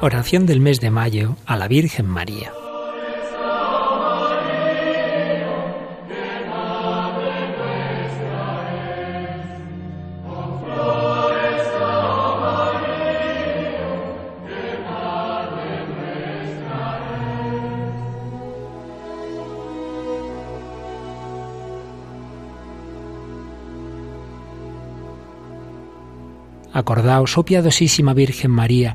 Oración del mes de mayo a la Virgen María. Acordaos, oh piadosísima Virgen María,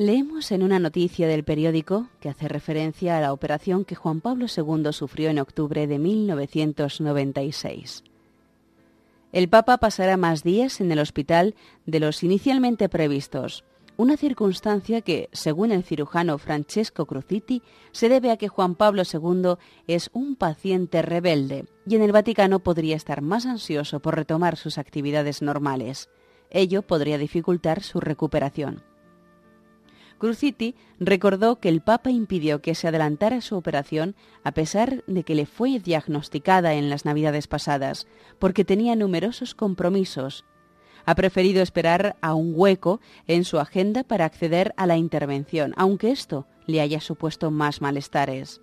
Leemos en una noticia del periódico que hace referencia a la operación que Juan Pablo II sufrió en octubre de 1996. El Papa pasará más días en el hospital de los inicialmente previstos, una circunstancia que, según el cirujano Francesco Cruziti, se debe a que Juan Pablo II es un paciente rebelde y en el Vaticano podría estar más ansioso por retomar sus actividades normales. Ello podría dificultar su recuperación. Cruziti recordó que el Papa impidió que se adelantara su operación a pesar de que le fue diagnosticada en las Navidades pasadas, porque tenía numerosos compromisos. Ha preferido esperar a un hueco en su agenda para acceder a la intervención, aunque esto le haya supuesto más malestares.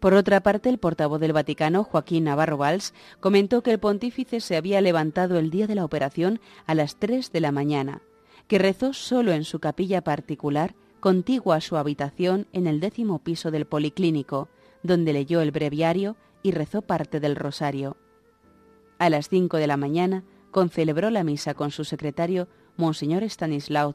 Por otra parte, el portavoz del Vaticano, Joaquín Navarro Valls, comentó que el pontífice se había levantado el día de la operación a las 3 de la mañana que rezó solo en su capilla particular, contigua a su habitación en el décimo piso del Policlínico, donde leyó el breviario y rezó parte del rosario. A las cinco de la mañana concelebró la misa con su secretario, Monseñor Stanislao.